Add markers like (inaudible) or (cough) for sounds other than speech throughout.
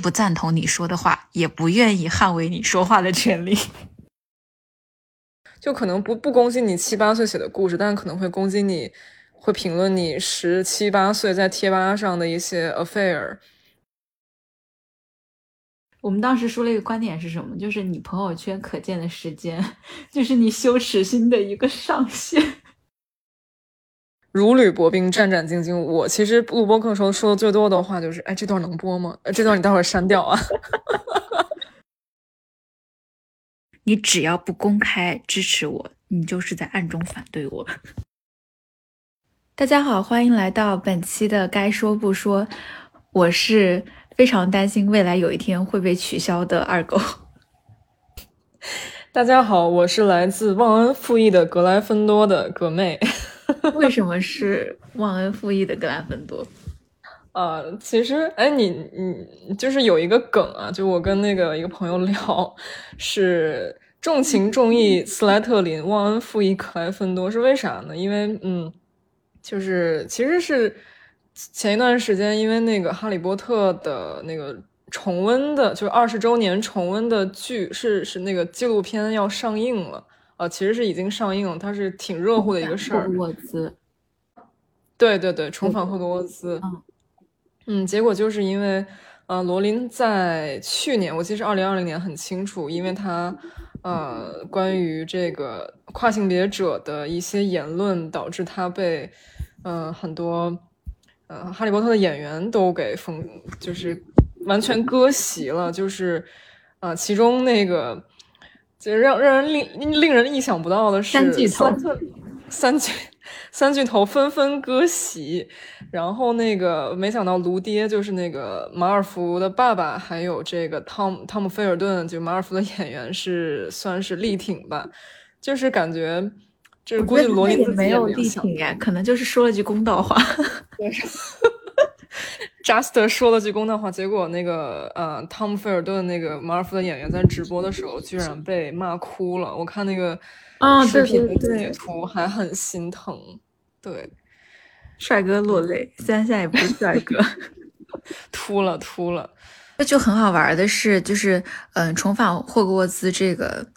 不赞同你说的话，也不愿意捍卫你说话的权利。(laughs) 就可能不不攻击你七八岁写的故事，但可能会攻击你，会评论你十七八岁在贴吧上的一些 affair。我们当时说了一个观点是什么？就是你朋友圈可见的时间，(laughs) 就是你羞耻心的一个上限。如履薄冰，战战兢兢。我其实录播课时候说的最多的话就是：“哎，这段能播吗？这段你待会儿删掉啊。(laughs) ”你只要不公开支持我，你就是在暗中反对我。大家好，欢迎来到本期的该说不说，我是。非常担心未来有一天会被取消的二狗。大家好，我是来自忘恩负义的格莱芬多的葛妹。(laughs) 为什么是忘恩负义的格兰芬多？(laughs) 呃，其实，哎，你你就是有一个梗啊，就我跟那个一个朋友聊，是重情重义斯莱特林，忘恩负义格莱芬多，是为啥呢？因为，嗯，就是其实是。前一段时间，因为那个《哈利波特》的那个重温的，就二十周年重温的剧，是是那个纪录片要上映了，呃，其实是已经上映了，它是挺热乎的一个事儿。霍格沃兹，对对对，重返霍格沃兹。嗯嗯，结果就是因为，呃，罗琳在去年，我记得是二零二零年，很清楚，因为他呃，关于这个跨性别者的一些言论，导致他被呃很多。呃，哈利波特的演员都给封，就是完全割席了。就是，呃，其中那个，就让让人令令人意想不到的是，三巨头，三巨三巨头纷纷割席。然后那个，没想到卢爹就是那个马尔福的爸爸，还有这个汤汤姆菲尔顿，就马尔福的演员是算是力挺吧，就是感觉。就是估计罗琳自己没有力挺呀，可能就是说了句公道话。(laughs) (laughs) Just 说了句公道话，结果那个呃，汤姆菲尔顿那个马尔福的演员在直播的时候居然被骂哭了。我看那个视频的截图还很心疼。对，帅哥落泪，虽然现在也不是帅哥，(laughs) 秃了秃了。那就很好玩的是，就是嗯，重返霍格沃兹这个。《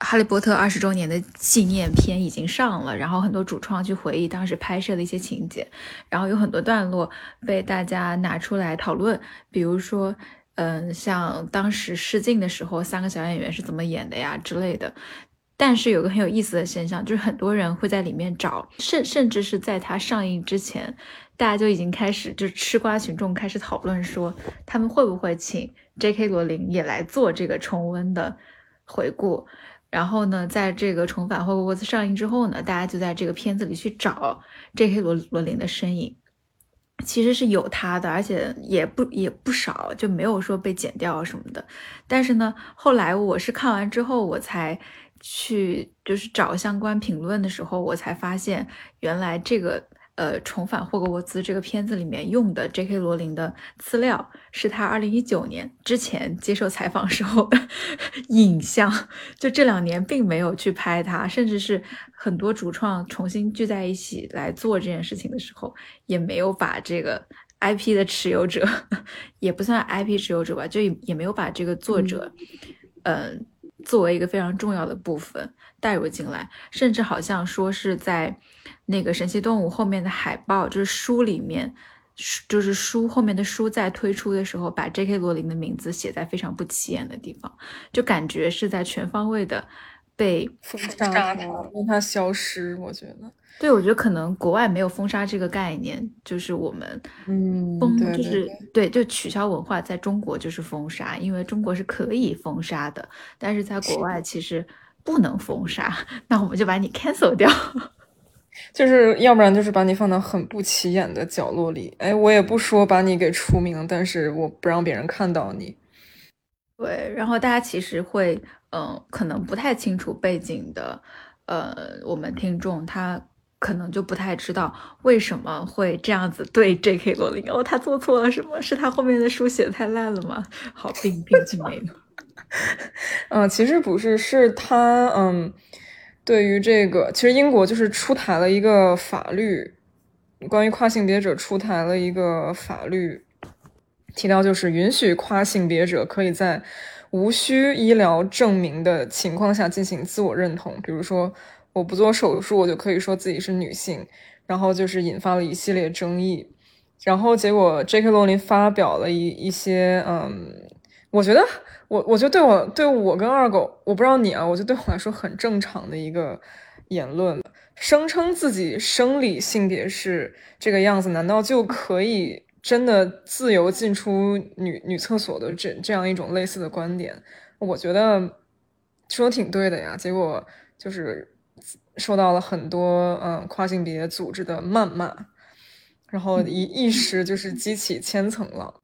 哈利波特》二十周年的纪念片已经上了，然后很多主创去回忆当时拍摄的一些情节，然后有很多段落被大家拿出来讨论，比如说，嗯，像当时试镜的时候，三个小演员是怎么演的呀之类的。但是有个很有意思的现象，就是很多人会在里面找，甚甚至是在它上映之前，大家就已经开始就吃瓜群众开始讨论说，他们会不会请 J.K. 罗琳也来做这个重温的回顾。然后呢，在这个重返霍格沃兹上映之后呢，大家就在这个片子里去找 J.K. 罗罗琳的身影，其实是有他的，而且也不也不少，就没有说被剪掉什么的。但是呢，后来我是看完之后，我才去就是找相关评论的时候，我才发现原来这个。呃，重返霍格沃兹这个片子里面用的 J.K. 罗琳的资料，是他二零一九年之前接受采访时候的影像。就这两年并没有去拍他，甚至是很多主创重新聚在一起来做这件事情的时候，也没有把这个 IP 的持有者，(laughs) 也不算 IP 持有者吧，就也没有把这个作者，嗯，作为一个非常重要的部分带入进来，甚至好像说是在。那个神奇动物后面的海报，就是书里面，就是书后面的书在推出的时候，把 J.K. 罗琳的名字写在非常不起眼的地方，就感觉是在全方位的被封杀他，让它消失。我觉得，对，我觉得可能国外没有封杀这个概念，就是我们，嗯，封就是对，就取消文化，在中国就是封杀，因为中国是可以封杀的，但是在国外其实不能封杀，(laughs) 那我们就把你 cancel 掉。就是要不然就是把你放到很不起眼的角落里，哎，我也不说把你给除名，但是我不让别人看到你。对，然后大家其实会，嗯，可能不太清楚背景的，呃，我们听众他可能就不太知道为什么会这样子对 (laughs) J.K. 罗琳，哦，他做错了什么？是他后面的书写的太烂了吗？好，并并就没有。嗯，(laughs) 其实不是，是他，嗯。对于这个，其实英国就是出台了一个法律，关于跨性别者出台了一个法律，提到就是允许跨性别者可以在无需医疗证明的情况下进行自我认同，比如说我不做手术，我就可以说自己是女性，然后就是引发了一系列争议。然后结果，J.K. 罗琳发表了一一些，嗯，我觉得，我我觉得对我对我跟二狗，我不知道你啊，我觉得对我来说很正常的一个言论，声称自己生理性别是这个样子，难道就可以真的自由进出女女厕所的这这样一种类似的观点？我觉得说挺对的呀。结果就是受到了很多嗯跨性别组织的谩骂。然后一一时就是激起千层浪。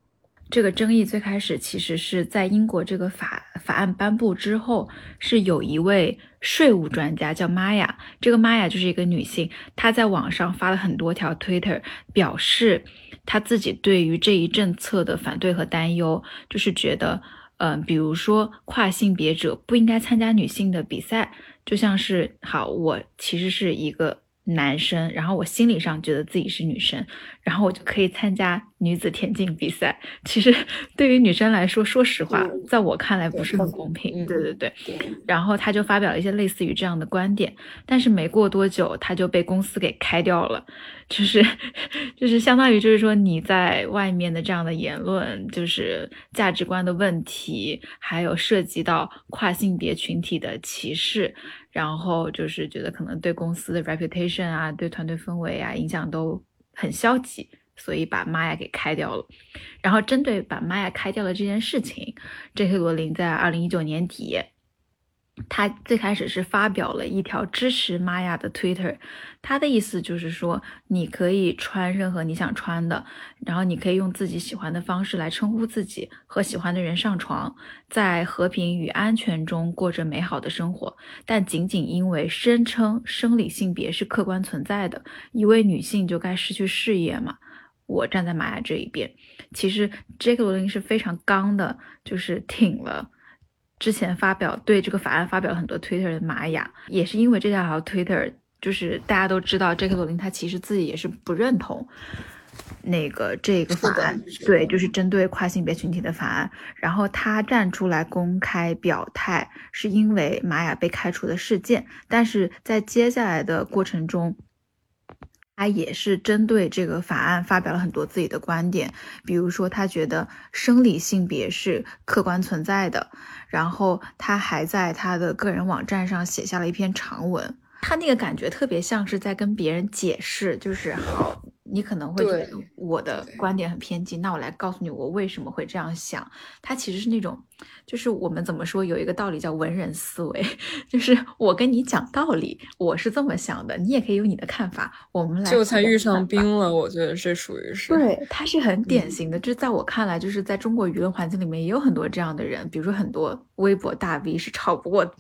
这个争议最开始其实是在英国这个法法案颁布之后，是有一位税务专家叫玛雅，这个玛雅就是一个女性，她在网上发了很多条 Twitter，表示她自己对于这一政策的反对和担忧，就是觉得，嗯，比如说跨性别者不应该参加女性的比赛，就像是好，我其实是一个。男生，然后我心理上觉得自己是女生，然后我就可以参加女子田径比赛。其实 (laughs) 对于女生来说，说实话，在我看来不是很公平。对对对。然后他就发表了一些类似于这样的观点，但是没过多久，他就被公司给开掉了。就是 (laughs) 就是相当于就是说你在外面的这样的言论，就是价值观的问题，还有涉及到跨性别群体的歧视。然后就是觉得可能对公司的 reputation 啊，对团队氛围啊影响都很消极，所以把玛雅给开掉了。然后针对把玛雅开掉了这件事情，J.K. 罗琳在二零一九年底。他最开始是发表了一条支持玛雅的 Twitter，他的意思就是说，你可以穿任何你想穿的，然后你可以用自己喜欢的方式来称呼自己，和喜欢的人上床，在和平与安全中过着美好的生活。但仅仅因为声称生理性别是客观存在的，一位女性就该失去事业吗？我站在玛雅这一边。其实 Jake 罗琳是非常刚的，就是挺了。之前发表对这个法案发表了很多 Twitter 的玛雅，也是因为这条 Twitter，就是大家都知道，J.K. 罗琳他其实自己也是不认同那个这个法案，对，就是针对跨性别群体的法案。然后他站出来公开表态，是因为玛雅被开除的事件，但是在接下来的过程中。他也是针对这个法案发表了很多自己的观点，比如说他觉得生理性别是客观存在的，然后他还在他的个人网站上写下了一篇长文，他那个感觉特别像是在跟别人解释，就是好。你可能会觉得我的观点很偏激，那我来告诉你我为什么会这样想。他其实是那种，就是我们怎么说有一个道理叫文人思维，(laughs) 就是我跟你讲道理，我是这么想的，你也可以有你的看法。我们来就才遇上冰了，我觉得这属于是对，他是很典型的。就是在我看来，就是在中国舆论环境里面也有很多这样的人，比如说很多微博大 V 是吵不过，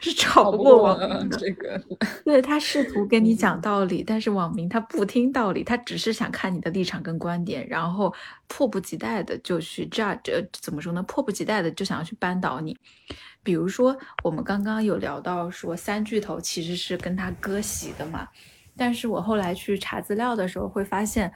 是吵不过网民的。这个对他试图跟你讲道理，但是网民他不听道理。他只是想看你的立场跟观点，然后迫不及待的就去 judge，怎么说呢？迫不及待的就想要去扳倒你。比如说，我们刚刚有聊到说三巨头其实是跟他割席的嘛，但是我后来去查资料的时候会发现，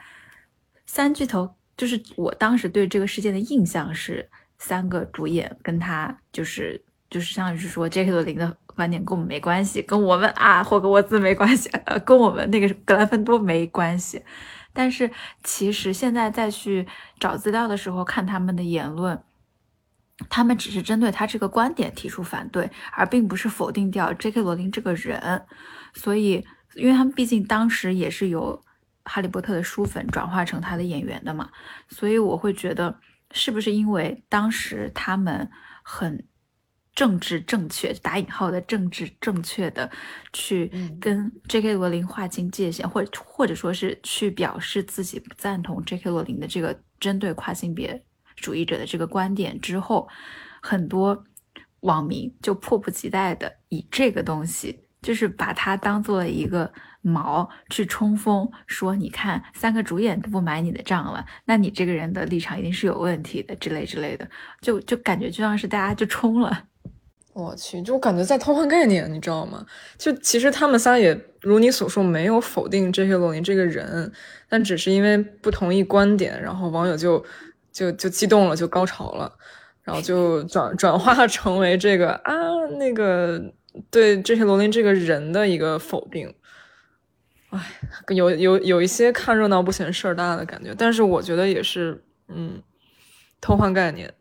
三巨头就是我当时对这个事件的印象是三个主演跟他就是就是相当于是说 J.K. 罗琳的。观点跟我们没关系，跟我们啊霍格沃兹没关系，呃，跟我们那个格兰芬多没关系。但是其实现在再去找资料的时候，看他们的言论，他们只是针对他这个观点提出反对，而并不是否定掉 J.K. 罗琳这个人。所以，因为他们毕竟当时也是由哈利波特的书粉转化成他的演员的嘛，所以我会觉得，是不是因为当时他们很。政治正确打引号的政治正确的去跟 J.K. 罗琳划清界限，或或者说是去表示自己不赞同 J.K. 罗琳的这个针对跨性别主义者的这个观点之后，很多网民就迫不及待的以这个东西，就是把它当做了一个矛去冲锋，说你看三个主演都不买你的账了，那你这个人的立场一定是有问题的之类之类的，就就感觉就像是大家就冲了。我去，就我感觉在偷换概念，你知道吗？就其实他们仨也如你所说，没有否定 J.K. 罗琳这个人，但只是因为不同意观点，然后网友就就就激动了，就高潮了，然后就转转化成为这个啊那个对这些罗琳这个人的一个否定。哎，有有有一些看热闹不嫌事儿大的感觉，但是我觉得也是，嗯，偷换概念。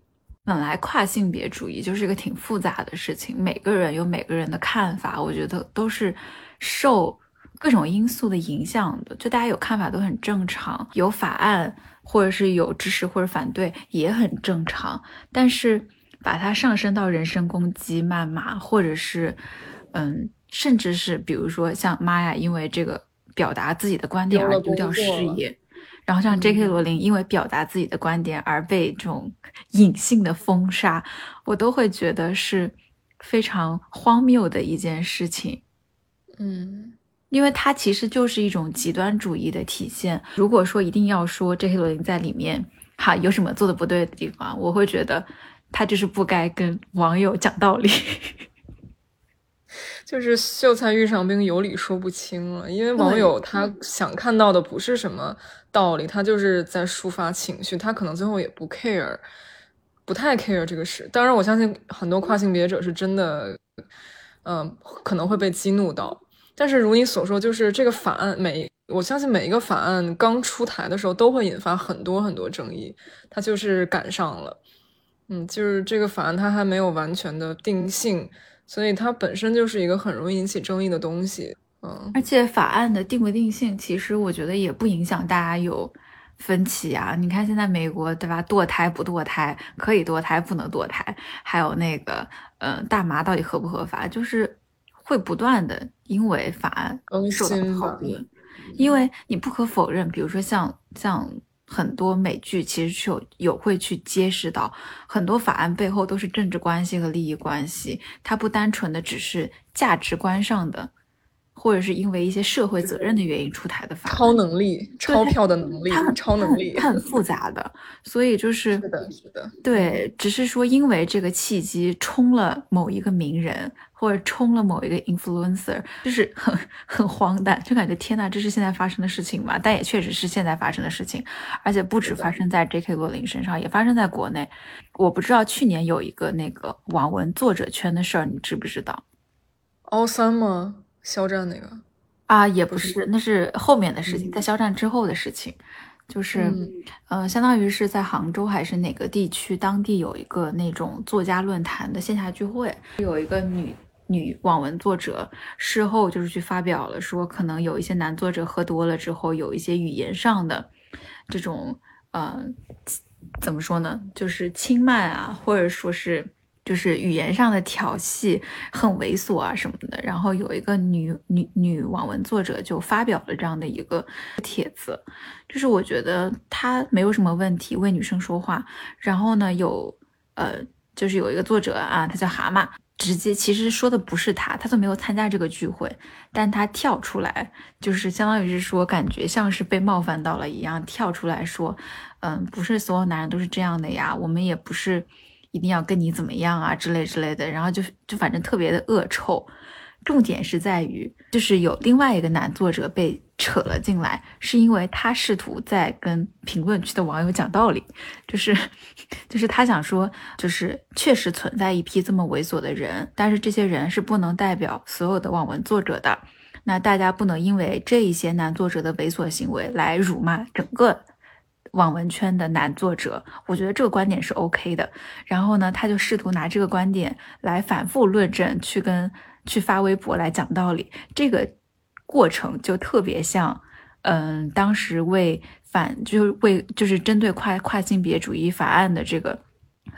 本来跨性别主义就是一个挺复杂的事情，每个人有每个人的看法，我觉得都是受各种因素的影响的。就大家有看法都很正常，有法案或者是有支持或者反对也很正常。但是把它上升到人身攻击、谩骂，或者是嗯，甚至是比如说像妈呀，因为这个表达自己的观点而丢掉事业。然后像 J.K. 罗琳因为表达自己的观点而被这种 (laughs) 隐性的封杀，我都会觉得是非常荒谬的一件事情。嗯，因为它其实就是一种极端主义的体现。如果说一定要说 J.K. 罗琳在里面哈有什么做的不对的地方，我会觉得他就是不该跟网友讲道理。就是秀才遇上兵，有理说不清了。因为网友他想看到的不是什么道理，他就是在抒发情绪，他可能最后也不 care，不太 care 这个事。当然，我相信很多跨性别者是真的，嗯，可能会被激怒到。但是如你所说，就是这个法案每，我相信每一个法案刚出台的时候都会引发很多很多争议，它就是赶上了。嗯，就是这个法案它还没有完全的定性。所以它本身就是一个很容易引起争议的东西，嗯，而且法案的定不定性，其实我觉得也不影响大家有分歧啊。你看现在美国对吧，堕胎不堕胎，可以堕胎不能堕胎，还有那个，嗯，大麻到底合不合法，就是会不断的因为法案受到讨论，因为你不可否认，比如说像像。很多美剧其实是有有会去揭示到，很多法案背后都是政治关系和利益关系，它不单纯的只是价值观上的，或者是因为一些社会责任的原因出台的法。超能力、钞票的能力，它很超能力，它很复杂的，所以就是是的，是的，对，只是说因为这个契机冲了某一个名人。或者冲了某一个 influencer，就是很很荒诞，就感觉天呐，这是现在发生的事情吗？但也确实是现在发生的事情，而且不止发生在 J.K. 罗琳身上，也发生在国内。我不知道去年有一个那个网文作者圈的事儿，你知不知道？奥三吗？肖战那个？啊，也不是，那是后面的事情，在肖战之后的事情。就是，呃，相当于是在杭州还是哪个地区，当地有一个那种作家论坛的线下聚会，有一个女。女网文作者事后就是去发表了，说可能有一些男作者喝多了之后，有一些语言上的这种呃，怎么说呢，就是轻慢啊，或者说是就是语言上的调戏，很猥琐啊什么的。然后有一个女女女网文作者就发表了这样的一个帖子，就是我觉得她没有什么问题，为女生说话。然后呢，有呃，就是有一个作者啊，他叫蛤蟆。直接其实说的不是他，他都没有参加这个聚会，但他跳出来，就是相当于是说，感觉像是被冒犯到了一样，跳出来说，嗯，不是所有男人都是这样的呀，我们也不是一定要跟你怎么样啊之类之类的，然后就是就反正特别的恶臭。重点是在于，就是有另外一个男作者被扯了进来，是因为他试图在跟评论区的网友讲道理，就是，就是他想说，就是确实存在一批这么猥琐的人，但是这些人是不能代表所有的网文作者的，那大家不能因为这一些男作者的猥琐行为来辱骂整个网文圈的男作者，我觉得这个观点是 OK 的。然后呢，他就试图拿这个观点来反复论证，去跟。去发微博来讲道理，这个过程就特别像，嗯，当时为反就是为就是针对跨跨性别主义法案的这个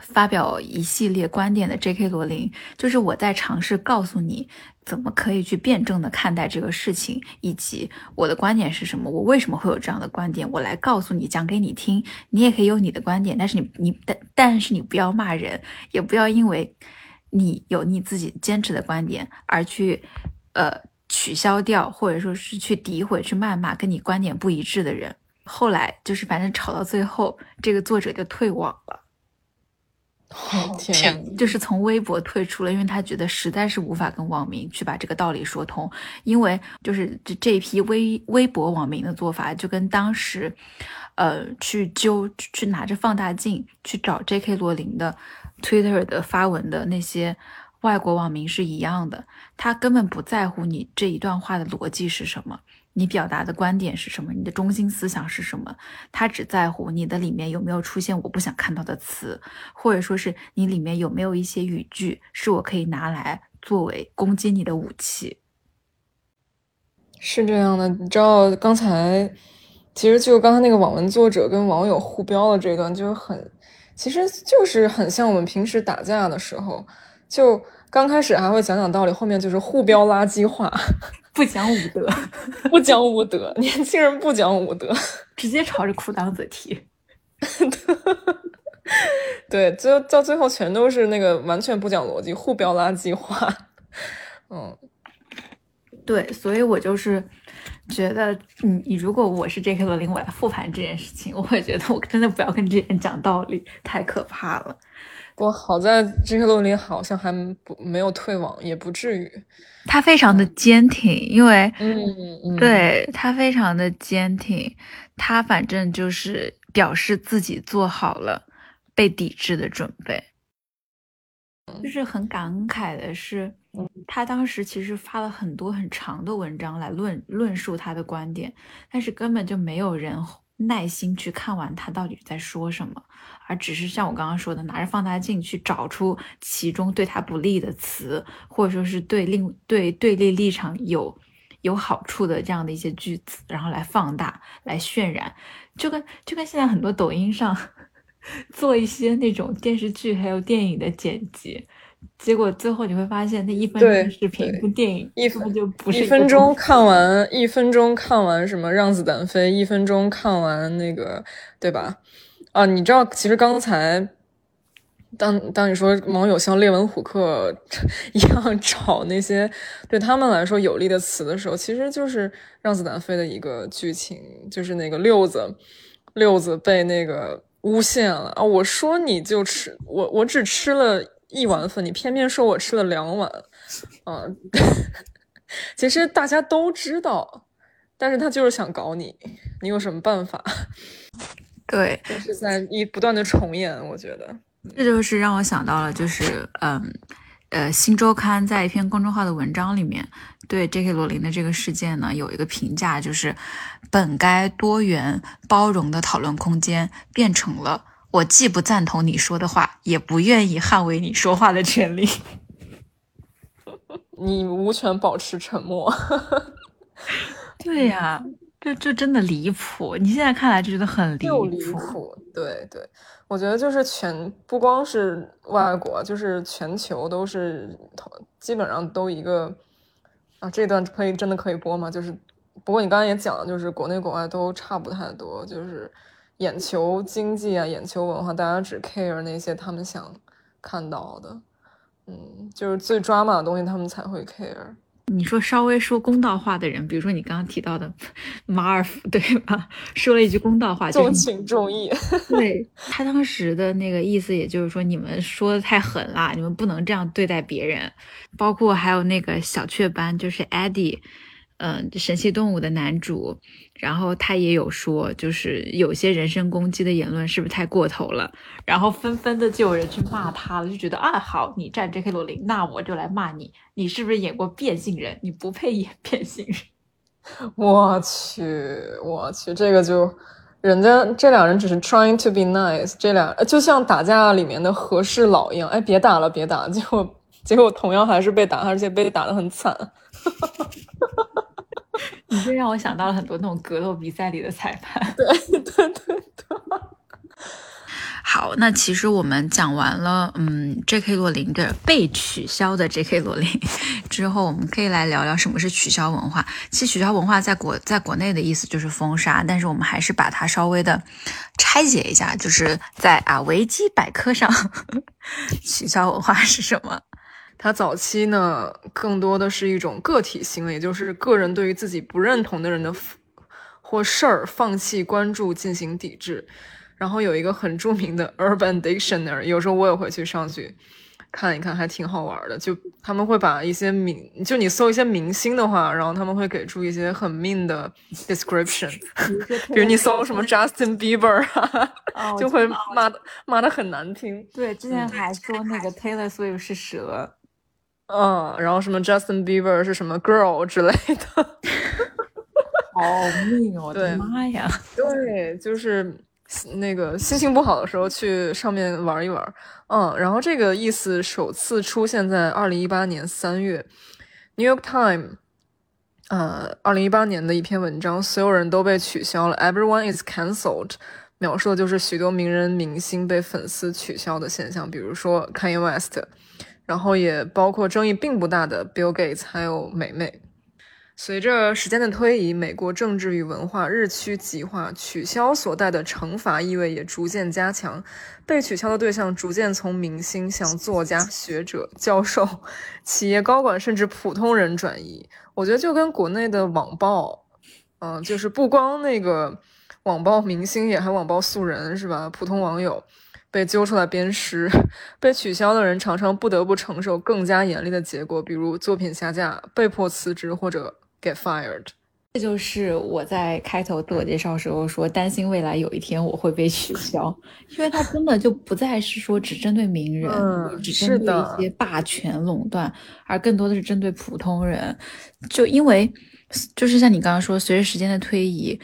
发表一系列观点的 J.K. 罗琳，就是我在尝试告诉你怎么可以去辩证的看待这个事情，以及我的观点是什么，我为什么会有这样的观点，我来告诉你，讲给你听，你也可以有你的观点，但是你你但但是你不要骂人，也不要因为。你有你自己坚持的观点，而去，呃，取消掉或者说是去诋毁、去谩骂跟你观点不一致的人。后来就是反正吵到最后，这个作者就退网了。天，就是从微博退出了，因为他觉得实在是无法跟网民去把这个道理说通，因为就是这这一批微微博网民的做法，就跟当时，呃，去揪去拿着放大镜去找 J.K. 罗琳的 Twitter 的发文的那些外国网民是一样的，他根本不在乎你这一段话的逻辑是什么。你表达的观点是什么？你的中心思想是什么？他只在乎你的里面有没有出现我不想看到的词，或者说是你里面有没有一些语句是我可以拿来作为攻击你的武器。是这样的，你知道刚才其实就刚才那个网文作者跟网友互飙的这段，就是很，其实就是很像我们平时打架的时候，就刚开始还会讲讲道理，后面就是互飙垃圾话。不讲武德，(laughs) 不讲武德，年轻人不讲武德，直接朝着裤裆子踢。(laughs) 对，最后到最后全都是那个完全不讲逻辑，互飙垃圾话。(laughs) 嗯，对，所以我就是觉得，你你如果我是 J.K. 罗琳，我来复盘这件事情，我会觉得我真的不要跟这些人讲道理，太可怕了。不好在 J.K. 罗琳好像还不没有退网，也不至于。他非常的坚挺，因为，嗯，对他非常的坚挺，他反正就是表示自己做好了被抵制的准备。就是很感慨的是，他当时其实发了很多很长的文章来论论述他的观点，但是根本就没有人耐心去看完他到底在说什么。而只是像我刚刚说的，拿着放大镜去找出其中对他不利的词，或者说是对另对对立立场有有好处的这样的一些句子，然后来放大、来渲染，就跟就跟现在很多抖音上 (laughs) 做一些那种电视剧还有电影的剪辑，结果最后你会发现那一分钟的视频跟电影一分就不是一分钟看完，一分钟看完什么让子弹飞，一分钟看完那个，对吧？啊，你知道，其实刚才，当当你说网友像列文虎克 (laughs) 一样找那些对他们来说有利的词的时候，其实就是让子弹飞的一个剧情，就是那个六子，六子被那个诬陷了啊！我说你就吃我，我只吃了一碗粉，你偏偏说我吃了两碗，啊！(laughs) 其实大家都知道，但是他就是想搞你，你有什么办法？对，是在一不断的重演，我觉得这就是让我想到了，就是嗯，呃，《新周刊》在一篇公众号的文章里面，对 J.K. 罗琳的这个事件呢，有一个评价，就是本该多元包容的讨论空间，变成了我既不赞同你说的话，也不愿意捍卫你说话的权利。你无权保持沉默。(laughs) 对呀。就就真的离谱，你现在看来就觉得很离谱。对对，我觉得就是全不光是外国，就是全球都是基本上都一个啊。这段可以真的可以播吗？就是不过你刚刚也讲了，就是国内国外都差不太多，就是眼球经济啊，眼球文化，大家只 care 那些他们想看到的，嗯，就是最抓马的东西，他们才会 care。你说稍微说公道话的人，比如说你刚刚提到的马尔福，对吧？说了一句公道话，重情重义。(laughs) 对他当时的那个意思，也就是说你们说的太狠了，你们不能这样对待别人。包括还有那个小雀斑，就是 Eddie。嗯，神奇动物的男主，然后他也有说，就是有些人身攻击的言论是不是太过头了？然后纷纷的就有人去骂他了，就觉得啊，好，你站 J.K. 罗琳，那我就来骂你，你是不是演过变性人？你不配演 (laughs) 变性人。我去，我去，这个就人家这两人只是 trying to be nice，这俩就像打架里面的和事佬一样，哎，别打了，别打，结果结果同样还是被打，而且被打的很惨。(laughs) 你这让我想到了很多那种格斗比赛里的裁判。对对对对。(laughs) 好，那其实我们讲完了，嗯，J.K. 罗琳的被取消的 J.K. 罗琳 (laughs) 之后，我们可以来聊聊什么是取消文化。其实取消文化在国在国内的意思就是封杀，但是我们还是把它稍微的拆解一下，就是在啊维基百科上，(laughs) 取消文化是什么？它早期呢，更多的是一种个体行为，也就是个人对于自己不认同的人的或事儿放弃关注，进行抵制。然后有一个很著名的 Urban Dictionary，有时候我也会去上去看一看，还挺好玩的。就他们会把一些明，就你搜一些明星的话，然后他们会给出一些很 mean 的 description，比如你搜什么 Justin Bieber，就会骂的骂的很难听。对，之前还说那个 Taylor Swift 是蛇。嗯，然后什么 Justin Bieber 是什么 girl 之类的，(laughs) 好命哦！我的妈呀！对，就是那个心情不好的时候去上面玩一玩。嗯，然后这个意思首次出现在二零一八年三月，《New York Times》呃，二零一八年的一篇文章，所有人都被取消了，Everyone is cancelled，描述的就是许多名人明星被粉丝取消的现象，比如说 Kanye West。然后也包括争议并不大的 Bill Gates，还有美美。随着时间的推移，美国政治与文化日趋极化，取消所带的惩罚意味也逐渐加强。被取消的对象逐渐从明星向作家、学者、教授、企业高管，甚至普通人转移。我觉得就跟国内的网暴，嗯，就是不光那个网暴明星，也还网暴素人，是吧？普通网友。被揪出来鞭尸，被取消的人常常不得不承受更加严厉的结果，比如作品下架、被迫辞职或者 get fired。这就是我在开头自我介绍时候说担心未来有一天我会被取消，因为它根本就不再是说只针对名人，只针对一些霸权垄断，而更多的是针对普通人。就因为就是像你刚刚说，随着时间的推移。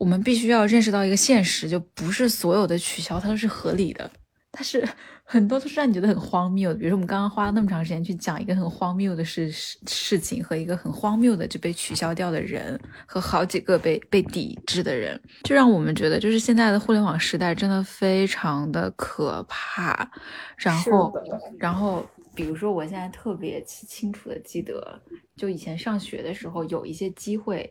我们必须要认识到一个现实，就不是所有的取消它都是合理的，它是很多都是让你觉得很荒谬的。比如说我们刚刚花了那么长时间去讲一个很荒谬的事事情和一个很荒谬的就被取消掉的人和好几个被被抵制的人，就让我们觉得就是现在的互联网时代真的非常的可怕。然后，然后比如说我现在特别清楚的记得，就以前上学的时候有一些机会。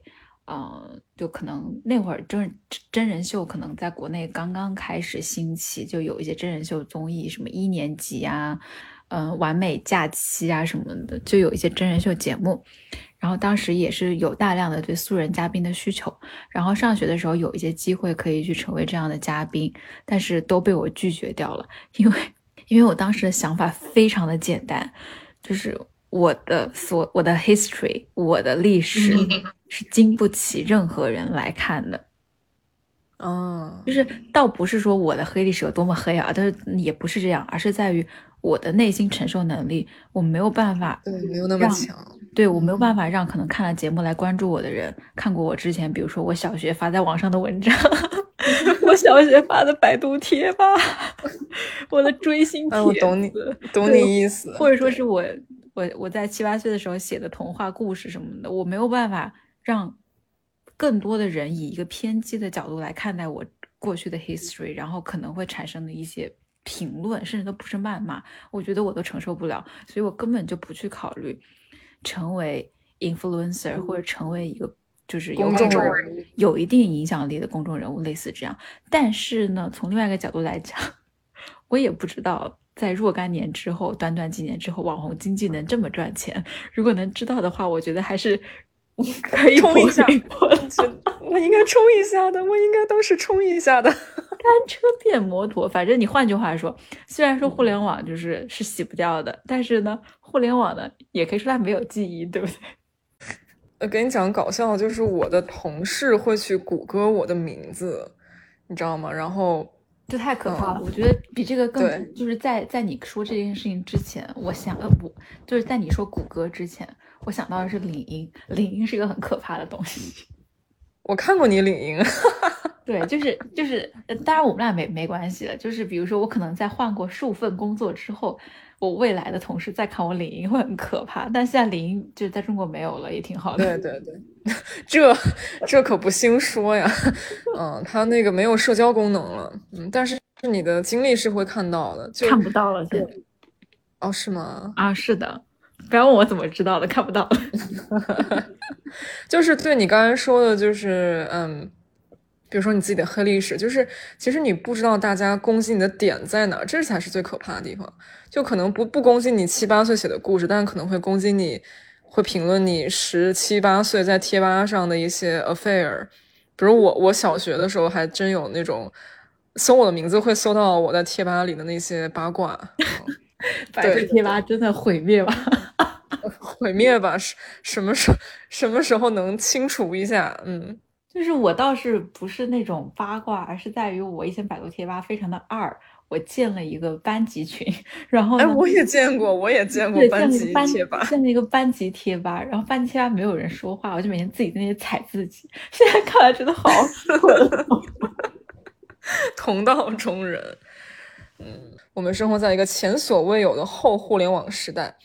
嗯，就可能那会儿真真人秀可能在国内刚刚开始兴起，就有一些真人秀综艺，什么一年级啊，嗯，完美假期啊什么的，就有一些真人秀节目。然后当时也是有大量的对素人嘉宾的需求。然后上学的时候有一些机会可以去成为这样的嘉宾，但是都被我拒绝掉了，因为因为我当时的想法非常的简单，就是。我的所我的 history，我的历史是经不起任何人来看的。哦，就是倒不是说我的黑历史有多么黑啊，但是也不是这样，而是在于我的内心承受能力，我没有办法，对，没有那么强，对我没有办法让可能看了节目来关注我的人看过我之前，比如说我小学发在网上的文章，(laughs) 我小学发的百度贴吧，(laughs) 我的追星帖，我懂你，懂你意思，或者说是我。我我在七八岁的时候写的童话故事什么的，我没有办法让更多的人以一个偏激的角度来看待我过去的 history，然后可能会产生的一些评论，甚至都不是谩骂，我觉得我都承受不了，所以我根本就不去考虑成为 influencer 或者成为一个就是有公众人物、有一定影响力的公众人物，类似这样。但是呢，从另外一个角度来讲，(laughs) 我也不知道。在若干年之后，短短几年之后，网红经济能这么赚钱？如果能知道的话，我觉得还是 (laughs) 可以冲一下。我应该冲一下的，我应该都是冲一下的。(laughs) 单车变摩托，反正你换句话说，虽然说互联网就是是洗不掉的，但是呢，互联网呢也可以说它没有记忆，对不对？呃，给你讲搞笑，就是我的同事会去谷歌我的名字，你知道吗？然后。这太可怕了！我觉得比这个更就是在在你说这件事情之前，我想呃不就是在你说谷歌之前，我想到的是领英。领英是一个很可怕的东西。(laughs) 我看过你领英，(laughs) 对，就是就是，当然我们俩没没关系了。就是比如说，我可能在换过数份工作之后。我未来的同事再看我领英会很可怕，但现在领英就是在中国没有了，也挺好的。对对对，(laughs) 这这可不兴说呀。(laughs) 嗯，它那个没有社交功能了。嗯，但是你的经历是会看到的，就看不到了现在。哦，是吗？啊，是的。不要问我怎么知道的，看不到。(laughs) 就是对你刚才说的，就是嗯。比如说你自己的黑历史，就是其实你不知道大家攻击你的点在哪，这才是最可怕的地方。就可能不不攻击你七八岁写的故事，但可能会攻击你，会评论你十七八岁在贴吧上的一些 affair。比如我我小学的时候还真有那种搜我的名字会搜到我在贴吧里的那些八卦。(laughs) 百度贴吧真的毁灭吧？(laughs) 毁灭吧？什什么时什么时候能清除一下？嗯，就是我倒是不是那种八卦，而是在于我以前百度贴吧非常的二。我建了一个班级群，然后哎，我也见过，我也见过班级贴吧，建了一个班级贴吧，然后班级贴吧没有人说话，我就每天自己在那里踩自己。(laughs) 现在看来真的好蠢，(laughs) 同道中人。嗯，我们生活在一个前所未有的后互联网时代，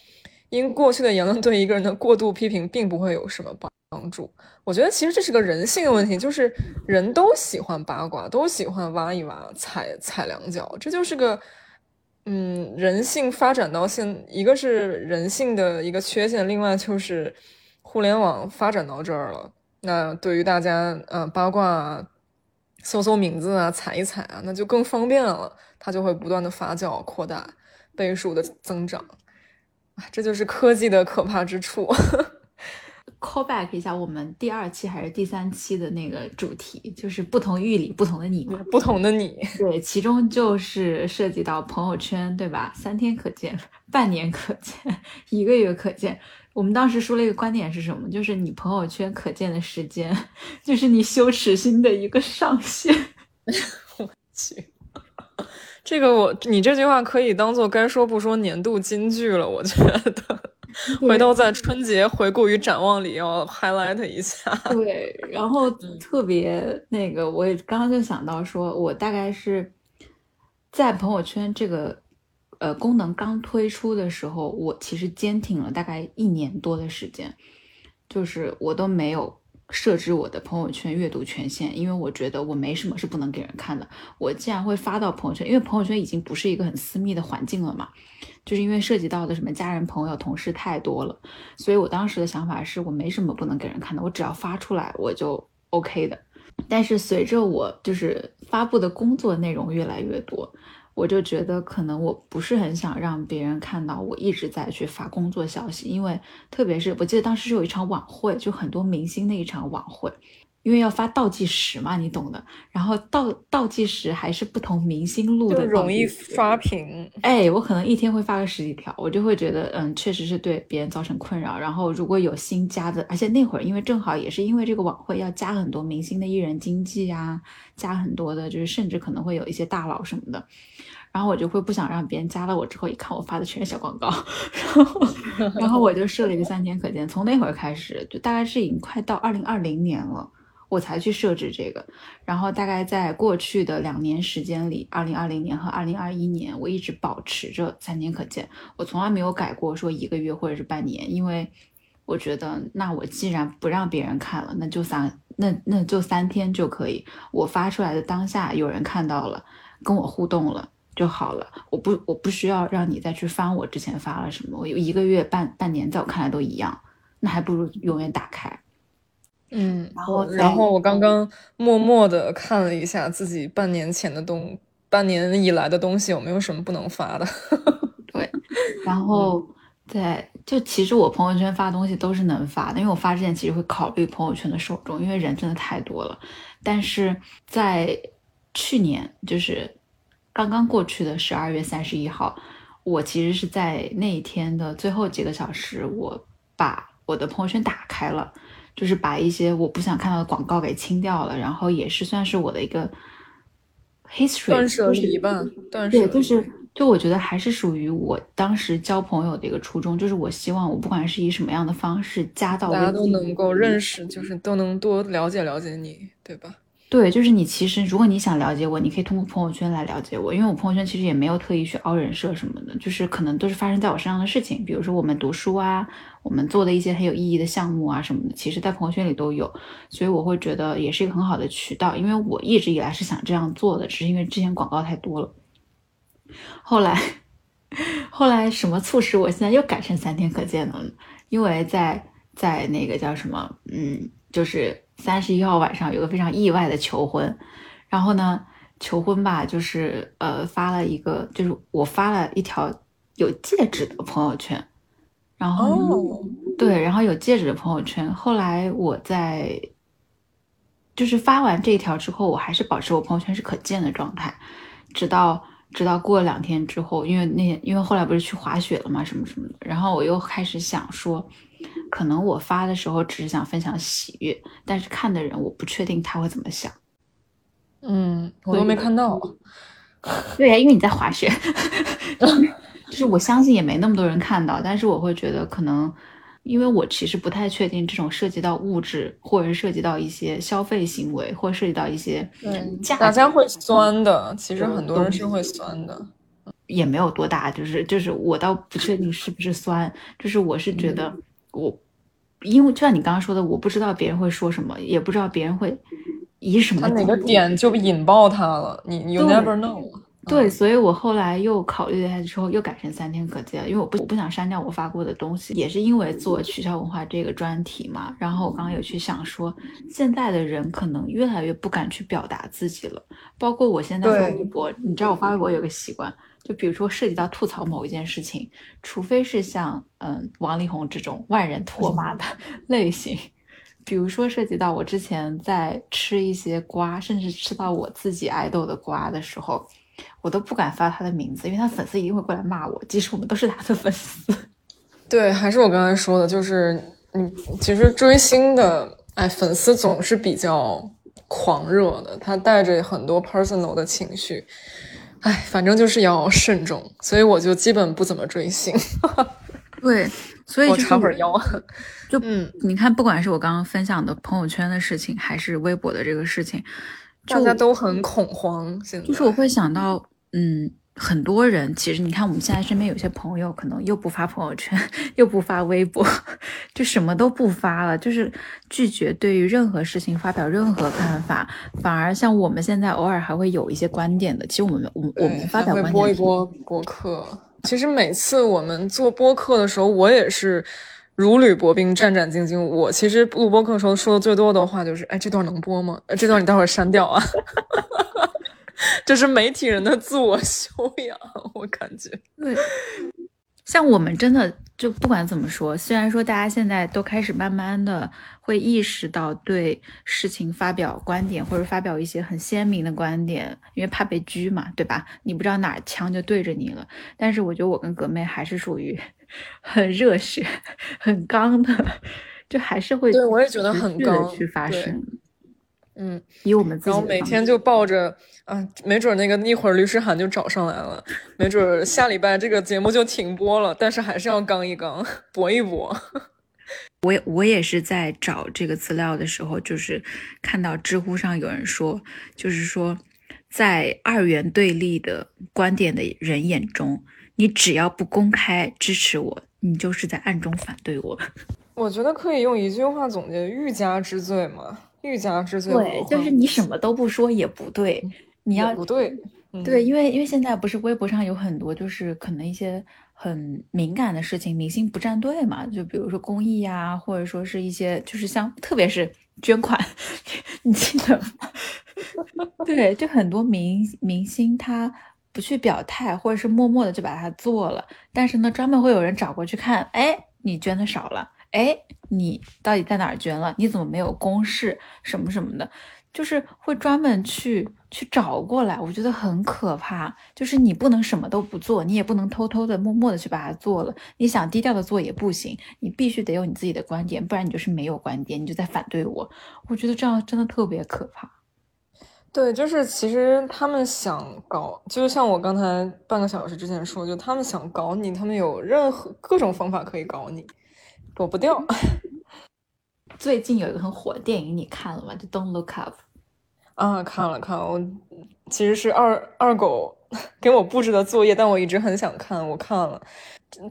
因过去的言论对一个人的过度批评，并不会有什么帮助。我觉得其实这是个人性的问题，就是人都喜欢八卦，都喜欢挖一挖、踩踩两脚，这就是个，嗯，人性发展到现，一个是人性的一个缺陷，另外就是互联网发展到这儿了。那对于大家，呃，八卦搜搜名字啊，踩一踩啊，那就更方便了，它就会不断的发酵、扩大、倍数的增长，这就是科技的可怕之处。(laughs) call back 一下，我们第二期还是第三期的那个主题，就是不同域里不同的你，不同的你。对，其中就是涉及到朋友圈，对吧？三天可见，半年可见，一个月可见。我们当时说了一个观点是什么？就是你朋友圈可见的时间，就是你羞耻心的一个上限。(laughs) 我去，这个我你这句话可以当做该说不说年度金句了，我觉得。回头在春节回顾与展望里要 highlight 一下。对，然后特别那个，我也刚刚就想到说，我大概是在朋友圈这个呃功能刚推出的时候，我其实坚挺了大概一年多的时间，就是我都没有设置我的朋友圈阅读权限，因为我觉得我没什么是不能给人看的。我既然会发到朋友圈，因为朋友圈已经不是一个很私密的环境了嘛。就是因为涉及到的什么家人、朋友、同事太多了，所以我当时的想法是我没什么不能给人看的，我只要发出来我就 OK 的。但是随着我就是发布的工作内容越来越多，我就觉得可能我不是很想让别人看到我一直在去发工作消息，因为特别是我记得当时是有一场晚会，就很多明星的一场晚会。因为要发倒计时嘛，你懂的。然后倒倒计时还是不同明星录的，容易刷屏。哎，我可能一天会发个十几条，我就会觉得，嗯，确实是对别人造成困扰。然后如果有新加的，而且那会儿因为正好也是因为这个晚会要加很多明星的艺人经纪啊，加很多的，就是甚至可能会有一些大佬什么的。然后我就会不想让别人加了我之后一看我发的全是小广告，(laughs) 然后然后我就设了一个三天可见。从那会儿开始，就大概是已经快到二零二零年了。我才去设置这个，然后大概在过去的两年时间里，二零二零年和二零二一年，我一直保持着三天可见，我从来没有改过说一个月或者是半年，因为我觉得那我既然不让别人看了，那就三那那就三天就可以，我发出来的当下有人看到了，跟我互动了就好了，我不我不需要让你再去翻我之前发了什么，我有一个月半半年，在我看来都一样，那还不如永远打开。嗯，然后然后我刚刚默默的看了一下自己半年前的东，半年以来的东西有没有什么不能发的。(laughs) 对，然后在，就其实我朋友圈发东西都是能发的，因为我发之前其实会考虑朋友圈的受众，因为人真的太多了。但是在去年，就是刚刚过去的十二月三十一号，我其实是在那一天的最后几个小时，我把我的朋友圈打开了。就是把一些我不想看到的广告给清掉了，然后也是算是我的一个 history 断舍离吧，断舍对，就是就我觉得还是属于我当时交朋友的一个初衷，就是我希望我不管是以什么样的方式加到，大家都能够认识，就是都能多了解了解你，对吧？对，就是你其实如果你想了解我，你可以通过朋友圈来了解我，因为我朋友圈其实也没有特意去凹人设什么的，就是可能都是发生在我身上的事情，比如说我们读书啊，我们做的一些很有意义的项目啊什么的，其实在朋友圈里都有，所以我会觉得也是一个很好的渠道，因为我一直以来是想这样做的，只是因为之前广告太多了，后来后来什么促使我现在又改成三天可见了？因为在在那个叫什么，嗯，就是。三十一号晚上有个非常意外的求婚，然后呢，求婚吧，就是呃发了一个，就是我发了一条有戒指的朋友圈，然后对，然后有戒指的朋友圈。后来我在就是发完这一条之后，我还是保持我朋友圈是可见的状态，直到直到过了两天之后，因为那因为后来不是去滑雪了嘛，什么什么的，然后我又开始想说，可能我发的时候只是想分享喜悦，但是看的人我不确定他会怎么想。嗯，我都没看到。(laughs) 对呀，因为你在滑雪，(laughs) 就是我相信也没那么多人看到，但是我会觉得可能，因为我其实不太确定这种涉及到物质，或者是涉及到一些消费行为，或涉及到一些价，大家会酸的。其实很多人是会酸的，(laughs) 也没有多大，就是就是我倒不确定是不是酸，就是我是觉得我，因为就像你刚刚说的，我不知道别人会说什么，也不知道别人会。以什么他？哪个点就引爆他了？你你 never know。对，所以我后来又考虑了一下之后，又改成三天可见，因为我不我不想删掉我发过的东西，也是因为做取消文化这个专题嘛。然后我刚刚有去想说，现在的人可能越来越不敢去表达自己了，包括我现在发微博，你知道我发微博有个习惯，就比如说涉及到吐槽某一件事情，除非是像嗯王力宏这种万人唾骂的类型。比如说涉及到我之前在吃一些瓜，甚至吃到我自己爱豆的瓜的时候，我都不敢发他的名字，因为他粉丝一定会过来骂我。即使我们都是他的粉丝。(laughs) 对，还是我刚才说的，就是你其实追星的，哎，粉丝总是比较狂热的，他带着很多 personal 的情绪，哎，反正就是要慎重，所以我就基本不怎么追星。(laughs) 对，所以我插会儿腰。就嗯，你看，不管是我刚刚分享的朋友圈的事情，还是微博的这个事情，大家都很恐慌。现在就是我会想到，嗯，很多人其实你看，我们现在身边有些朋友可能又不发朋友圈，(laughs) 又不发微博，(laughs) 就什么都不发了，就是拒绝对于任何事情发表任何看法，反而像我们现在偶尔还会有一些观点的。其实我们我我们发表观点，播一播播客。其实每次我们做播客的时候，我也是。如履薄冰，战战兢兢。我其实录播课时候说的最多的话就是：“哎，这段能播吗？这段你待会儿删掉啊。(laughs) ”这是媒体人的自我修养，我感觉。对，像我们真的就不管怎么说，虽然说大家现在都开始慢慢的会意识到对事情发表观点，或者发表一些很鲜明的观点，因为怕被拘嘛，对吧？你不知道哪枪就对着你了。但是我觉得我跟葛妹还是属于。很热血、很刚的，(laughs) 就还是会对我也觉得很刚去发生。嗯，以我们自己，然后每天就抱着啊，没准那个一会儿律师函就找上来了，没准下礼拜这个节目就停播了，但是还是要刚一刚，(laughs) 搏一搏。我也我也是在找这个资料的时候，就是看到知乎上有人说，就是说在二元对立的观点的人眼中。你只要不公开支持我，你就是在暗中反对我。(laughs) 我觉得可以用一句话总结：欲加之罪嘛，欲加之罪。对，就是你什么都不说也不对，你要不对，对，因为因为现在不是微博上有很多就是可能一些很敏感的事情，明星不站队嘛，就比如说公益呀，或者说是一些就是像特别是捐款，(laughs) 你记得吗？(laughs) 对，就很多明明星他。不去表态，或者是默默的就把它做了，但是呢，专门会有人找过去看，哎，你捐的少了，哎，你到底在哪儿捐了？你怎么没有公示什么什么的？就是会专门去去找过来，我觉得很可怕。就是你不能什么都不做，你也不能偷偷的、默默的去把它做了。你想低调的做也不行，你必须得有你自己的观点，不然你就是没有观点，你就在反对我。我觉得这样真的特别可怕。对，就是其实他们想搞，就像我刚才半个小时之前说，就他们想搞你，他们有任何各种方法可以搞你，躲不掉。(laughs) 最近有一个很火的电影，你看了吗？就《Don't Look Up》啊，看了看了。我其实是二二狗 (laughs) 给我布置的作业，但我一直很想看，我看了。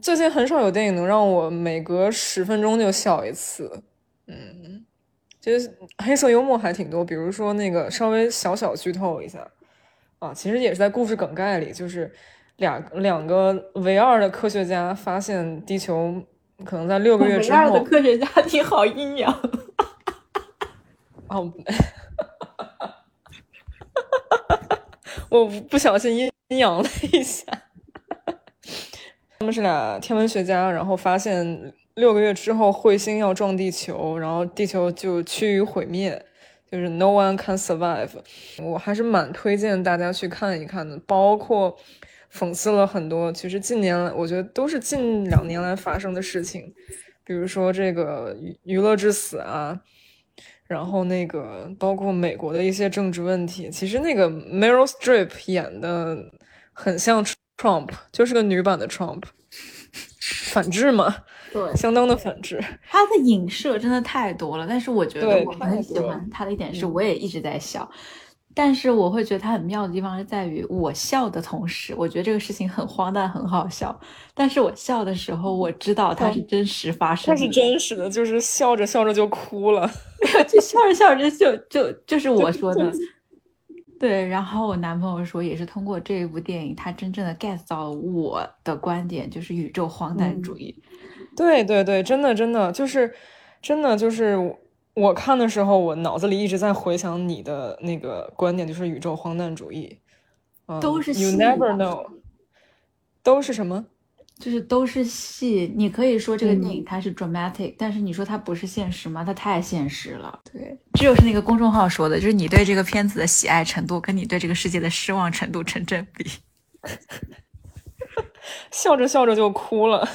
最近很少有电影能让我每隔十分钟就笑一次，嗯。其实黑色幽默还挺多，比如说那个稍微小小剧透一下啊，其实也是在故事梗概里，就是两两个唯二的科学家发现地球可能在六个月之后。(laughs) 唯二的科学家挺好阴阳。(laughs) 哦，我不小心阴阴阳了一下。(laughs) 他们是俩天文学家，然后发现。六个月之后，彗星要撞地球，然后地球就趋于毁灭，就是 No One Can Survive，我还是蛮推荐大家去看一看的。包括讽刺了很多，其实近年来我觉得都是近两年来发生的事情，比如说这个娱娱乐至死啊，然后那个包括美国的一些政治问题。其实那个 Meryl Streep 演的很像 Trump，就是个女版的 Trump，反制嘛。对，相当的反制。(laughs) 他的影射真的太多了，但是我觉得我很喜欢他的一点是，我也一直在笑。但是我会觉得他很妙的地方是在于，我笑的同时，我觉得这个事情很荒诞，很好笑。但是我笑的时候，我知道它是真实发生的，它是真实的，就是笑着笑着就哭了，(laughs) 就笑着笑着就就就是我说的。对，然后我男朋友说，也是通过这一部电影，他真正的 get 到了我的观点，就是宇宙荒诞主义。对对对，真的真的就是，真的就是我看的时候，我脑子里一直在回想你的那个观点，就是宇宙荒诞主义，都是 You never know，都是什么？就是都是戏。你可以说这个电影它是 dramatic，但是你说它不是现实吗？它太现实了。对，这就是那个公众号说的，就是你对这个片子的喜爱程度跟你对这个世界的失望程度成正比。(laughs) 笑着笑着就哭了。